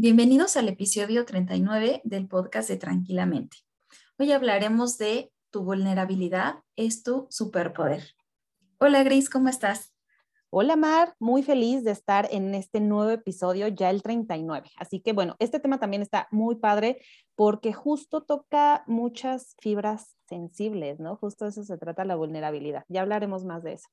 Bienvenidos al episodio 39 del podcast de Tranquilamente. Hoy hablaremos de tu vulnerabilidad es tu superpoder. Hola Gris, ¿cómo estás? Hola Mar, muy feliz de estar en este nuevo episodio, ya el 39. Así que bueno, este tema también está muy padre porque justo toca muchas fibras sensibles, ¿no? Justo eso se trata la vulnerabilidad. Ya hablaremos más de eso.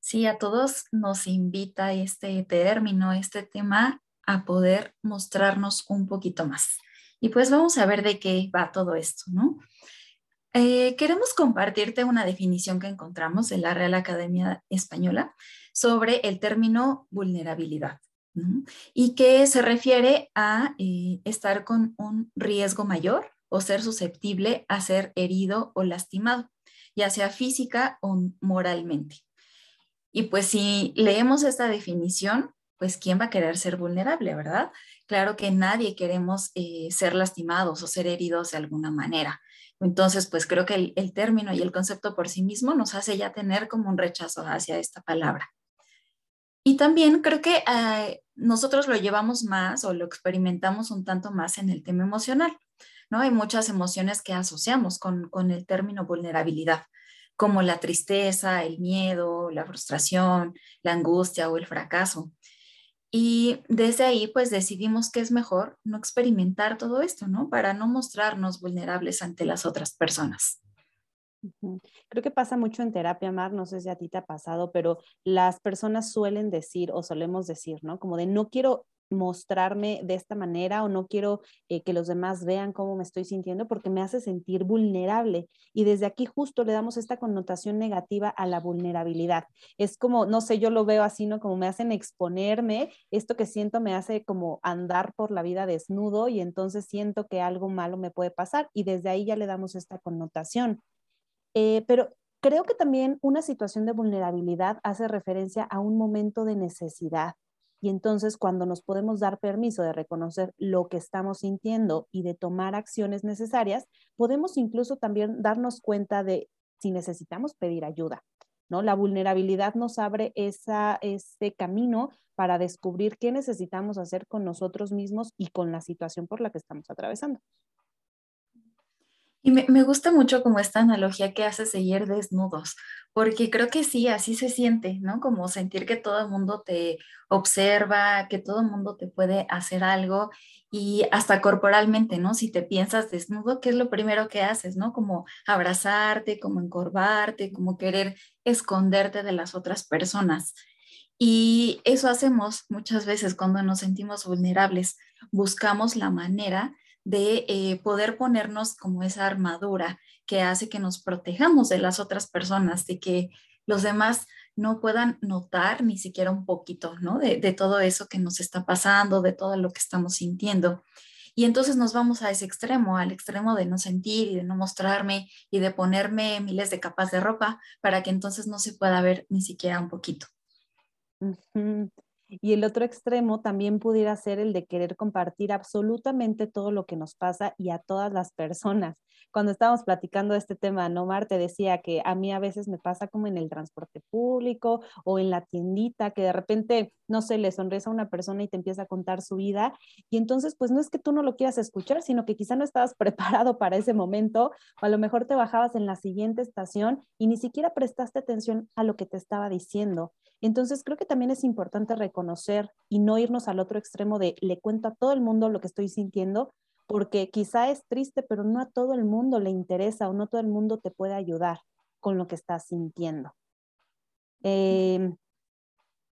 Sí, a todos nos invita este término, este tema a poder mostrarnos un poquito más. Y pues vamos a ver de qué va todo esto, ¿no? Eh, queremos compartirte una definición que encontramos en la Real Academia Española sobre el término vulnerabilidad y que se refiere a eh, estar con un riesgo mayor o ser susceptible a ser herido o lastimado, ya sea física o moralmente. Y pues si leemos esta definición, pues ¿quién va a querer ser vulnerable, verdad? Claro que nadie queremos eh, ser lastimados o ser heridos de alguna manera. Entonces, pues creo que el, término y el concepto por sí mismo nos hace ya tener como un rechazo hacia esta palabra. Y también creo que eh, nosotros lo llevamos más o lo experimentamos un tanto más en el tema emocional, ¿no? Hay muchas emociones que asociamos con, con el término vulnerabilidad, como la tristeza, el miedo, la frustración, la angustia o el fracaso. Y desde ahí, pues decidimos que es mejor no experimentar todo esto, ¿no? Para no mostrarnos vulnerables ante las otras personas. Creo que pasa mucho en terapia, Mar, no sé si a ti te ha pasado, pero las personas suelen decir o solemos decir, ¿no? Como de no quiero mostrarme de esta manera o no quiero eh, que los demás vean cómo me estoy sintiendo porque me hace sentir vulnerable. Y desde aquí justo le damos esta connotación negativa a la vulnerabilidad. Es como, no sé, yo lo veo así, ¿no? Como me hacen exponerme, esto que siento me hace como andar por la vida desnudo y entonces siento que algo malo me puede pasar y desde ahí ya le damos esta connotación. Eh, pero creo que también una situación de vulnerabilidad hace referencia a un momento de necesidad y entonces cuando nos podemos dar permiso de reconocer lo que estamos sintiendo y de tomar acciones necesarias, podemos incluso también darnos cuenta de si necesitamos pedir ayuda. ¿no? La vulnerabilidad nos abre ese camino para descubrir qué necesitamos hacer con nosotros mismos y con la situación por la que estamos atravesando. Y me, gusta mucho como esta analogía que hace seguir desnudos, porque creo que sí, así se siente, ¿no? Como sentir que todo el mundo te observa, que todo el mundo te puede hacer algo y hasta corporalmente, ¿no? Si te piensas desnudo, ¿qué es lo primero que haces, ¿no? Como abrazarte, como encorvarte, como querer esconderte de las otras personas. Y eso hacemos muchas veces cuando nos sentimos vulnerables. Buscamos la manera de eh, poder ponernos como esa armadura que hace que nos protejamos de las otras personas, de que los demás no puedan notar ni siquiera un poquito, ¿no? De, de todo eso que nos está pasando, de todo lo que estamos sintiendo. Y entonces nos vamos a ese extremo, al extremo de no sentir y de no mostrarme y de ponerme miles de capas de ropa para que entonces no se pueda ver ni siquiera un poquito. Y el otro extremo también pudiera ser el de querer compartir absolutamente todo lo que nos pasa y a todas las personas. Cuando estábamos platicando de este tema, Nomar te decía que a mí a veces me pasa como en el transporte público o en la tiendita, que de repente, no sé, le sonríes a una persona y te empieza a contar su vida. Y entonces, pues no es que tú no lo quieras escuchar, sino que quizá no estabas preparado para ese momento o a lo mejor te bajabas en la siguiente estación y ni siquiera prestaste atención a lo que te estaba diciendo. Entonces, creo que también es importante reconocer y no irnos al otro extremo de le cuento a todo el mundo lo que estoy sintiendo, porque quizá es triste, pero no a todo el mundo le interesa o no todo el mundo te puede ayudar con lo que estás sintiendo. Em,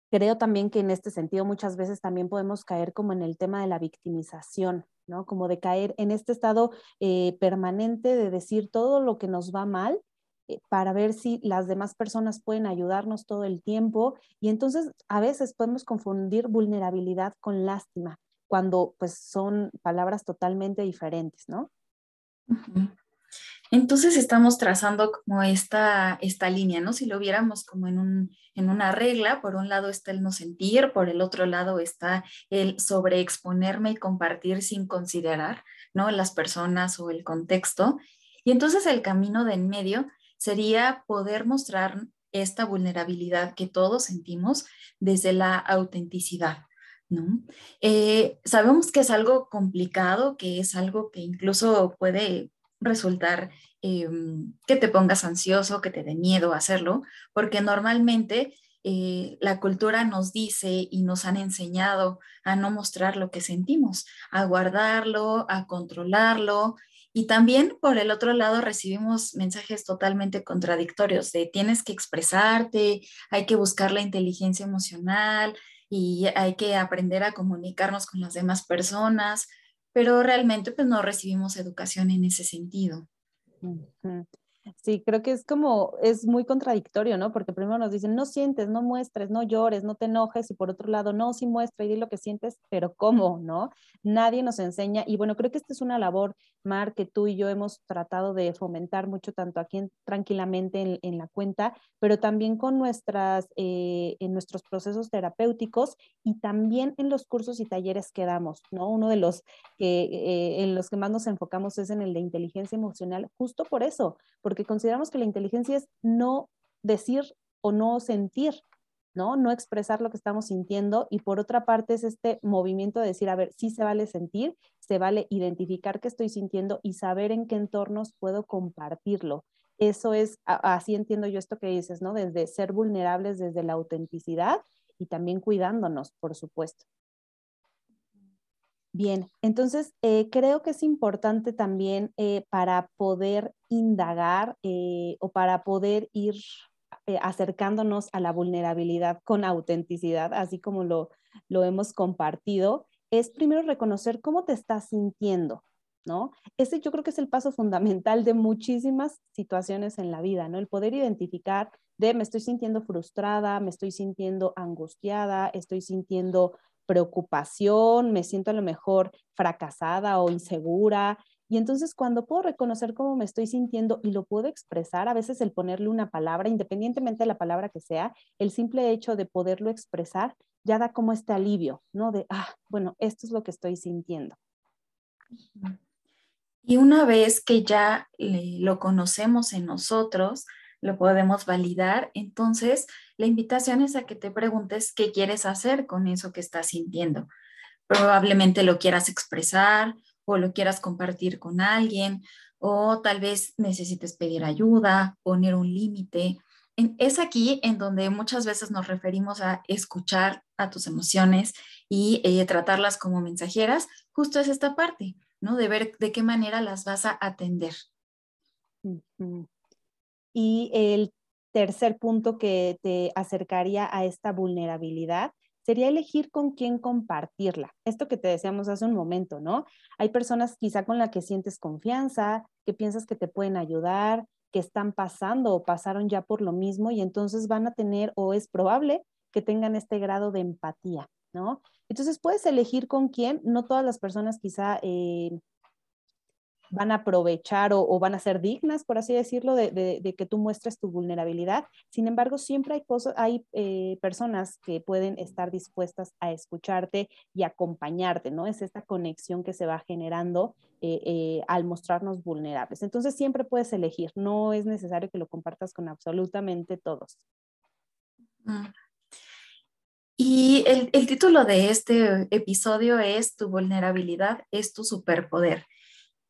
creo también que en este sentido muchas veces también podemos caer como en el tema de la victimización, ¿no? Como de caer en este estado eh, permanente de decir todo lo que nos va mal eh, para ver si las demás personas pueden ayudarnos todo el tiempo y entonces a veces podemos confundir vulnerabilidad con lástima. Cuando pues son palabras totalmente diferentes, ¿no? Entonces estamos trazando como esta, esta línea, ¿no? Si lo viéramos como en, un, en una regla, por un lado está el no sentir, por el otro lado está el sobreexponerme y compartir sin considerar, ¿no? Las personas o el contexto. Y entonces el camino de en medio sería poder mostrar esta vulnerabilidad que todos sentimos desde la autenticidad. ¿No? Eh, sabemos que es algo complicado, que es algo que incluso puede resultar em, que te pongas ansioso, que te dé miedo hacerlo, porque normalmente eh, la cultura nos dice y nos han enseñado a no mostrar lo que sentimos, a guardarlo, a controlarlo. Y también por el otro lado recibimos mensajes totalmente contradictorios de tienes que expresarte, hay que buscar la inteligencia emocional y hay que aprender a comunicarnos con las demás personas, pero realmente pues no recibimos educación en ese sentido. Sí, creo que es como, es muy contradictorio, ¿no? Porque primero nos dicen, no sientes, no muestres, no llores, no te enojes, y por otro lado, no, sí muestra y di lo que sientes, pero ¿cómo, no? Nadie nos enseña, y bueno, creo que esta es una labor, Mar, que tú y yo hemos tratado de fomentar mucho, tanto aquí tranquilamente en, la cuenta, pero también con nuestras, eh, en nuestros procesos terapéuticos y también en los cursos y talleres que damos, ¿no? Uno de los que, eh, en los que más nos enfocamos es en el de inteligencia emocional, justo por eso, porque consideramos que la inteligencia es no decir o no sentir, ¿no? No expresar lo que estamos sintiendo y por otra parte es este movimiento de decir, a ver, sí se vale sentir, se vale identificar qué estoy sintiendo y saber en qué entornos puedo compartirlo. Eso es, así entiendo yo esto que dices, ¿no? Desde ser vulnerables, desde la autenticidad y también cuidándonos, por supuesto. Bien, entonces eh, creo que es importante también eh, para poder indagar eh, o para poder ir acercándonos a la vulnerabilidad con autenticidad, así como lo, lo hemos compartido, es primero reconocer cómo te estás sintiendo, ¿no? Ese yo creo que es el paso fundamental de muchísimas situaciones en la vida, ¿no? El poder identificar de me estoy sintiendo frustrada, me estoy sintiendo angustiada, estoy sintiendo preocupación, me siento a lo mejor fracasada o insegura. Y entonces cuando puedo reconocer cómo me estoy sintiendo y lo puedo expresar, a veces el ponerle una palabra, independientemente de la palabra que sea, el simple hecho de poderlo expresar ya da como este alivio, ¿no? De, ah, bueno, esto es lo que estoy sintiendo. Y una vez que ya lo conocemos en nosotros, lo podemos validar. Entonces, la invitación es a que te preguntes qué quieres hacer con eso que estás sintiendo. Probablemente lo quieras expresar o lo quieras compartir con alguien o tal vez necesites pedir ayuda, poner un límite. Es aquí en donde muchas veces nos referimos a escuchar a tus emociones y eh, tratarlas como mensajeras. Justo es esta parte, ¿no? De ver de qué manera las vas a atender. Y el tercer punto que te acercaría a esta vulnerabilidad sería elegir con quién compartirla. Esto que te decíamos hace un momento, ¿no? Hay personas quizá con las que sientes confianza, que piensas que te pueden ayudar, que están pasando o pasaron ya por lo mismo y entonces van a tener o es probable que tengan este grado de empatía, ¿no? Entonces puedes elegir con quién, no todas las personas quizá eh, van a aprovechar o, van a ser dignas, por así decirlo, de, que tú muestres tu vulnerabilidad. Sin embargo, siempre hay, cosas, hay eh, personas que pueden estar dispuestas a escucharte y acompañarte, ¿no? Es esta conexión que se va generando eh, eh, al mostrarnos vulnerables. Entonces, siempre puedes elegir, no es necesario que lo compartas con absolutamente todos. Mm. Y el, el, título de este episodio es Tu vulnerabilidad es tu superpoder.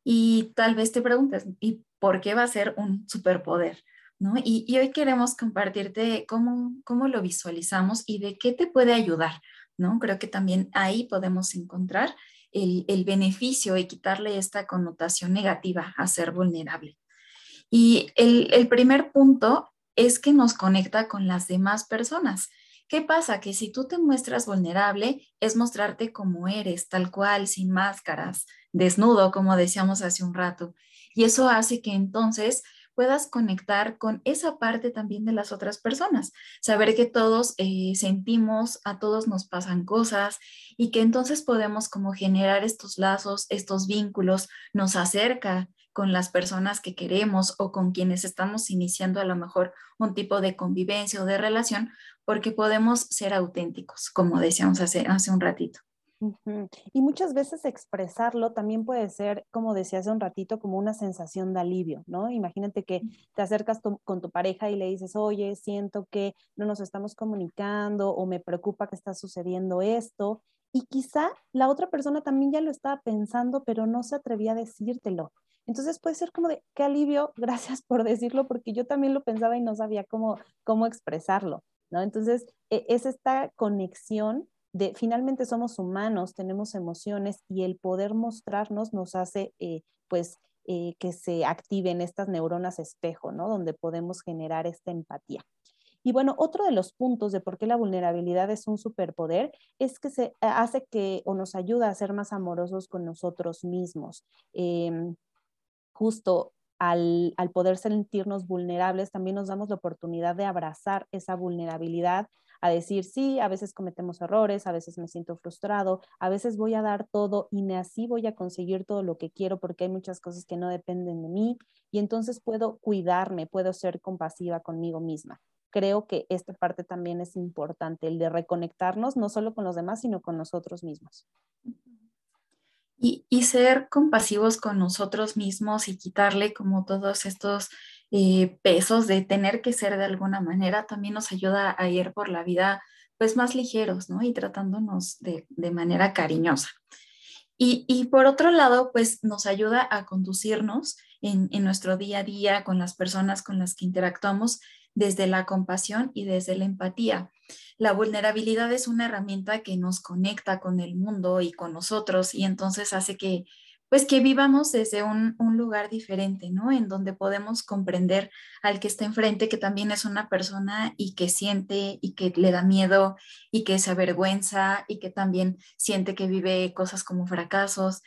Y tal vez te preguntes, ¿y por qué va a ser un superpoder? ¿No? Y, hoy queremos compartirte cómo, cómo lo visualizamos y de qué te puede ayudar. ¿no? Creo que también ahí podemos encontrar el, el beneficio y quitarle esta connotación negativa a ser vulnerable. Y el, el primer punto es que nos conecta con las demás personas. ¿Qué pasa? Que si tú te muestras vulnerable, es mostrarte como eres, tal cual, sin máscaras, desnudo, como decíamos hace un rato. Y eso hace que entonces puedas conectar con esa parte también de las otras personas, saber que todos eh, sentimos, a todos nos pasan cosas y que entonces podemos como generar estos lazos, estos vínculos, nos acerca con las personas que queremos o con quienes estamos iniciando a lo mejor un tipo de convivencia o de relación, porque podemos ser auténticos, como decíamos hace, hace un ratito. Y muchas veces expresarlo también puede ser, como decía hace un ratito, como una sensación de alivio, ¿no? Imagínate que te acercas con tu pareja y le dices, oye, siento que no nos estamos comunicando o me preocupa que está sucediendo esto. Y quizá la otra persona también ya lo estaba pensando, pero no se atrevía a decírtelo. Entonces puede ser como de, qué alivio, gracias por decirlo, porque yo también lo pensaba y no sabía cómo, cómo expresarlo, Entonces e, es esta conexión de finalmente somos humanos, tenemos emociones y el poder mostrarnos nos hace, eh, pues, eh, que se activen estas neuronas espejo, ¿no? Donde podemos generar esta empatía. Y bueno, otro de los puntos de por qué la vulnerabilidad es un superpoder es que se hace que o nos ayuda a ser más amorosos con nosotros mismos. Em, justo al, poder sentirnos vulnerables, también nos damos la oportunidad de abrazar esa vulnerabilidad, a decir, sí, a veces cometemos errores, a veces me siento frustrado, a veces voy a dar todo y así voy a conseguir todo lo que quiero porque hay muchas cosas que no dependen de mí y entonces puedo cuidarme, puedo ser compasiva conmigo misma. Creo que esta parte también es importante, el de reconectarnos no solo con los demás, sino con nosotros mismos. Y, ser compasivos con nosotros mismos y quitarle como todos estos eh, pesos de tener que ser de alguna manera también nos ayuda a ir por la vida pues más ligeros, ¿no? Y tratándonos de, manera cariñosa. Y, por otro lado, pues nos ayuda a conducirnos en, en, nuestro día a día con las personas con las que interactuamos desde la compasión y desde la empatía. La vulnerabilidad es una herramienta que nos conecta con el mundo y con nosotros y entonces hace que pues que vivamos desde un, lugar diferente, ¿no? En donde podemos comprender al que está enfrente, que también es una persona y que siente y que le da miedo y que se avergüenza y que también siente que vive cosas como fracasos.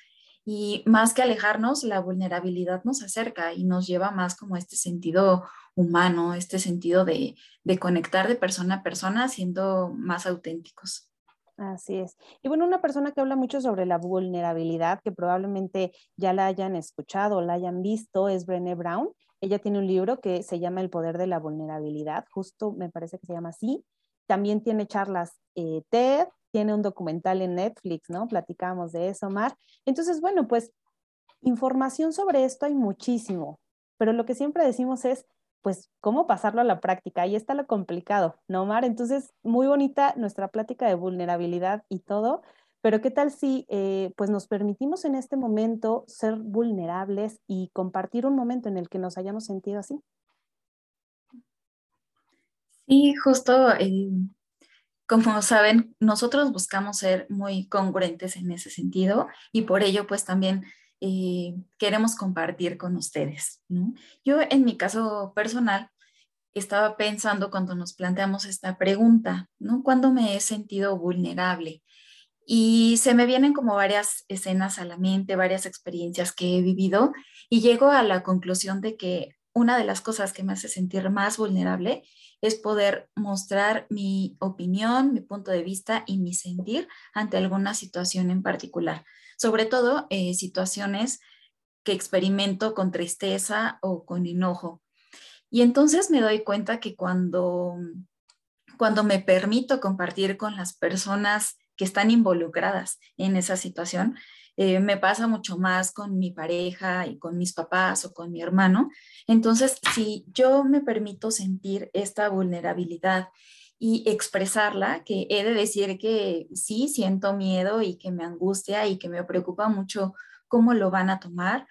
Y más que alejarnos, la vulnerabilidad nos acerca y nos lleva más como este sentido humano, este sentido de, de conectar de persona a persona siendo más auténticos. Así es. Y bueno, una persona que habla mucho sobre la vulnerabilidad, que probablemente ya la hayan escuchado la hayan visto, es Brené Brown. Ella tiene un libro que se llama El poder de la vulnerabilidad, justo me parece que se llama así. También tiene charlas eh, TED, tiene un documental en Netflix, ¿no? Platicamos de eso, Mar. Entonces, bueno, pues información sobre esto hay muchísimo, pero lo que siempre decimos es, pues, cómo pasarlo a la práctica. Ahí está lo complicado, ¿no, Mar? Entonces, muy bonita nuestra plática de vulnerabilidad y todo, pero ¿qué tal si, eh, pues, nos permitimos en este momento ser vulnerables y compartir un momento en el que nos hayamos sentido así? Sí, justo, eh, como saben, nosotros buscamos ser muy congruentes en ese sentido y por ello, pues, también eh, queremos compartir con ustedes. Yo en mi caso personal estaba pensando cuando nos planteamos esta pregunta, ¿no? ¿Cuándo me he sentido vulnerable? Y se me vienen como varias escenas a la mente, varias experiencias que he vivido y llego a la conclusión de que una de las cosas que me hace sentir más vulnerable es poder mostrar mi opinión, mi punto de vista y mi sentir ante alguna situación en particular sobre todo eh, situaciones que experimento con tristeza o con enojo. Y entonces me doy cuenta que cuando, cuando me permito compartir con las personas que están involucradas en esa situación, eh, me pasa mucho más con mi pareja y con mis papás o con mi hermano. Entonces, si yo me permito sentir esta vulnerabilidad y expresarla, que he de decir que sí, siento miedo y que me angustia y que me preocupa mucho cómo lo van a tomar,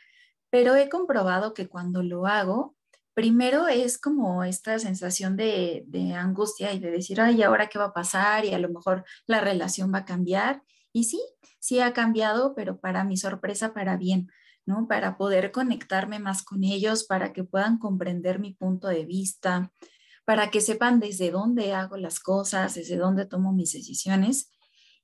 pero he comprobado que cuando lo hago, primero es como esta sensación de, de angustia y de decir, ay, ¿ahora qué va a pasar? Y a lo mejor la relación va a cambiar. Y sí, sí ha cambiado, pero para mi sorpresa, para bien. ¿no? Para poder conectarme más con ellos, para que puedan comprender mi punto de vista, para que sepan desde dónde hago las cosas, desde dónde tomo mis decisiones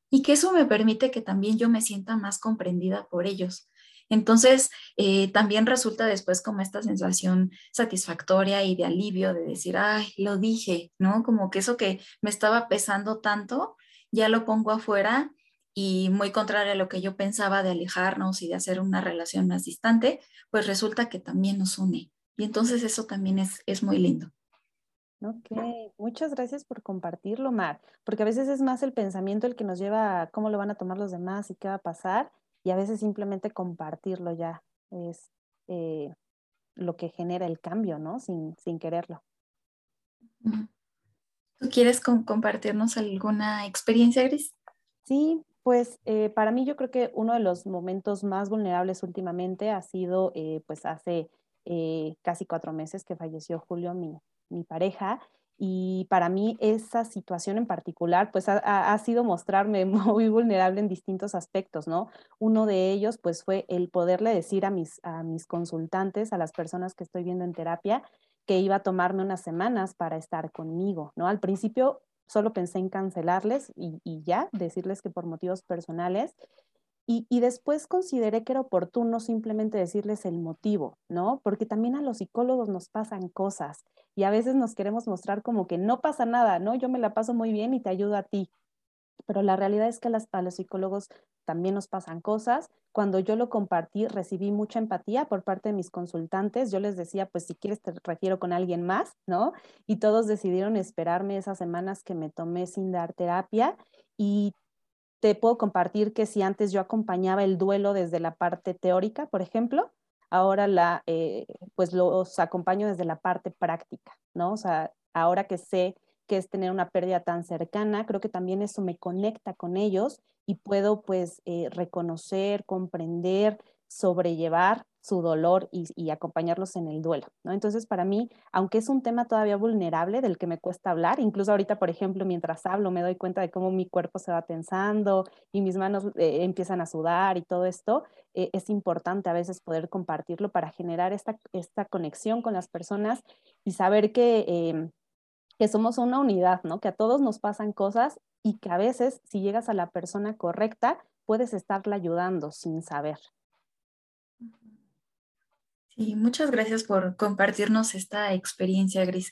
y que eso me permite que también yo me sienta más comprendida por ellos. Entonces, eh, también resulta después como esta sensación satisfactoria y de alivio de decir, ay, lo dije, ¿no? Como que eso que me estaba pesando tanto, ya lo pongo afuera y muy contrario a lo que yo pensaba de alejarnos y de hacer una relación más distante, pues resulta que también nos une. Y entonces eso también es, es muy lindo. Ok, muchas gracias por compartirlo, Mar, porque a veces es más el pensamiento el que nos lleva a cómo lo van a tomar los demás y qué va a pasar, y a veces simplemente compartirlo ya es eh, lo que genera el cambio, ¿no? Sin, sin quererlo. ¿Tú quieres compartirnos alguna experiencia, Gris? Sí, pues eh, para mí yo creo que uno de los momentos más vulnerables últimamente ha sido eh, pues hace casi cuatro meses que falleció Julio, mi, mi pareja, y para mí esa situación en particular, pues ha, sido mostrarme muy vulnerable en distintos aspectos, ¿no? Uno de ellos, pues fue el poderle decir a mis, a mis consultantes, a las personas que estoy viendo en terapia, que iba a tomarme unas semanas para estar conmigo, ¿no? Al principio solo pensé en cancelarles y, y ya, decirles que por motivos personales, y, después consideré que era oportuno simplemente decirles el motivo, ¿no? Porque también a los psicólogos nos pasan cosas y a veces nos queremos mostrar como que no pasa nada, ¿no? Yo me la paso muy bien y te ayudo a ti. Pero la realidad es que a, los psicólogos también nos pasan cosas. Cuando yo lo compartí, recibí mucha empatía por parte de mis consultantes. Yo les decía, pues si quieres te refiero con alguien más, ¿no? Y todos decidieron esperarme esas semanas que me tomé sin dar terapia. Y te puedo compartir que si antes yo acompañaba el duelo desde la parte teórica, por ejemplo, ahora la, eh, pues los acompaño desde la parte práctica, ¿no? O sea, ahora que sé que es tener una pérdida tan cercana, creo que también eso me conecta con ellos y puedo pues eh, reconocer, comprender, sobrellevar su dolor y, acompañarlos en el duelo, ¿no? Entonces, para mí, aunque es un tema todavía vulnerable del que me cuesta hablar, incluso ahorita, por ejemplo, mientras hablo, me doy cuenta de cómo mi cuerpo se va tensando y mis manos eh, empiezan a sudar y todo esto, eh, es importante a veces poder compartirlo para generar esta, esta conexión con las personas y saber que, em, que somos una unidad, ¿no? Que a todos nos pasan cosas y que a veces, si llegas a la persona correcta, puedes estarla ayudando sin saber. Sí, muchas gracias por compartirnos esta experiencia, Gris.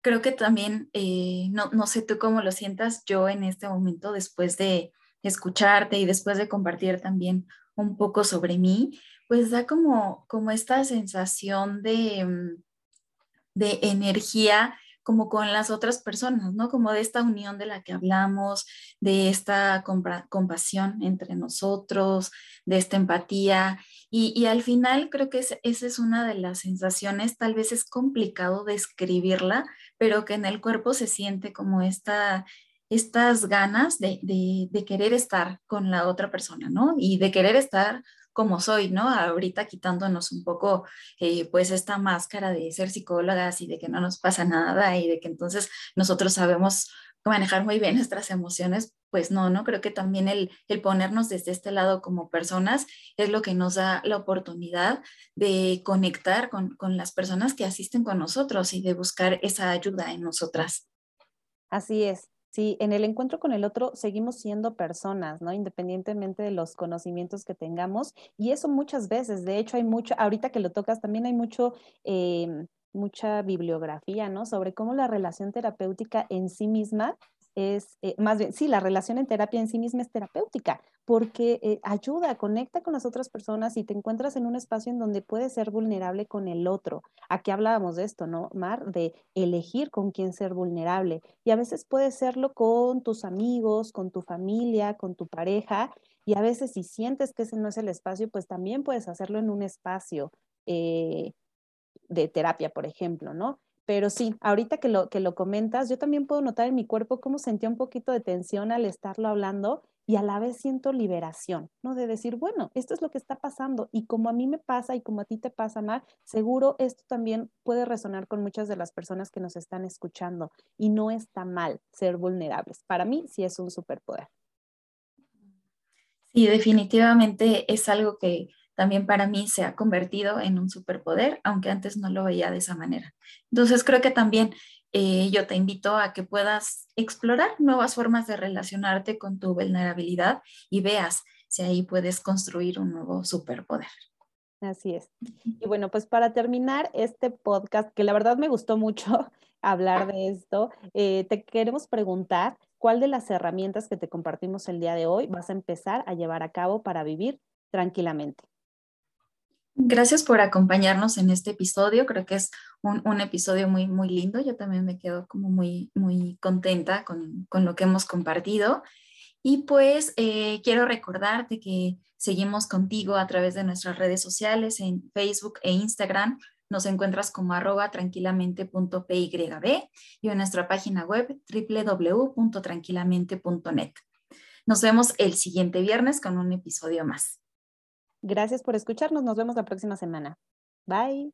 Creo que también, eh, no, no sé tú cómo lo sientas, yo en este momento, después de escucharte y después de compartir también un poco sobre mí, pues da como, como esta sensación de, mm, de energía como con las otras personas, ¿no? Como de esta unión de la que hablamos, de esta compasión entre nosotros, de esta empatía. Y, al final creo que esa es una de las sensaciones, tal vez es complicado describirla, pero que en el cuerpo se siente como esta, estas ganas de, querer estar con la otra persona, ¿no? Y de querer estar como soy, ¿no? Ahorita quitándonos un poco, eh, pues, esta máscara de ser psicólogas y de que no nos pasa nada y de que entonces nosotros sabemos manejar muy bien nuestras emociones, pues no, ¿no? Creo que también el, el ponernos desde este lado como personas es lo que nos da la oportunidad de conectar con, con las personas que asisten con nosotros y de buscar esa ayuda en nosotras. Así es. Sí, en el encuentro con el otro seguimos siendo personas, ¿no? Independientemente de los conocimientos que tengamos. Y eso muchas veces, de hecho hay mucho, ahorita que lo tocas, también hay mucho, em, mucha bibliografía, ¿no? Sobre cómo la relación terapéutica en sí misma es, eh, más bien, sí, la relación en terapia en sí misma es terapéutica, porque eh, ayuda, conecta con las otras personas y te encuentras en un espacio en donde puedes ser vulnerable con el otro. Aquí hablábamos de esto, ¿no, Mar? De elegir con quién ser vulnerable. Y a veces puedes serlo con tus amigos, con tu familia, con tu pareja. Y a veces si sientes que ese no es el espacio, pues también puedes hacerlo en un espacio eh, de terapia, por ejemplo, ¿no? Pero sí, ahorita que lo, que lo comentas, yo también puedo notar en mi cuerpo cómo sentía un poquito de tensión al estarlo hablando y a la vez siento liberación, ¿no? De decir, bueno, esto es lo que está pasando y como a mí me pasa y como a ti te pasa, Mar, seguro esto también puede resonar con muchas de las personas que nos están escuchando y no está mal ser vulnerables. Para mí sí es un superpoder. Sí, definitivamente es algo que también para mí se ha convertido en un superpoder, aunque antes no lo veía de esa manera. Entonces creo que también eh, yo te invito a que puedas explorar nuevas formas de relacionarte con tu vulnerabilidad y veas si ahí puedes construir un nuevo superpoder. Así es. Y bueno, pues para terminar este podcast, que la verdad me gustó mucho hablar de esto, eh, te queremos preguntar cuál de las herramientas que te compartimos el día de hoy vas a empezar a llevar a cabo para vivir tranquilamente. Gracias por acompañarnos en este episodio. Creo que es un, episodio muy, muy lindo. Yo también me quedo como muy, muy contenta con, con lo que hemos compartido. Y pues eh, quiero recordarte que seguimos contigo a través de nuestras redes sociales en Facebook e Instagram. Nos encuentras como arroba tranquilamente.pyb y en nuestra página web www.tranquilamente.net. Nos vemos el siguiente viernes con un episodio más. Gracias por escucharnos. Nos vemos la próxima semana. Bye.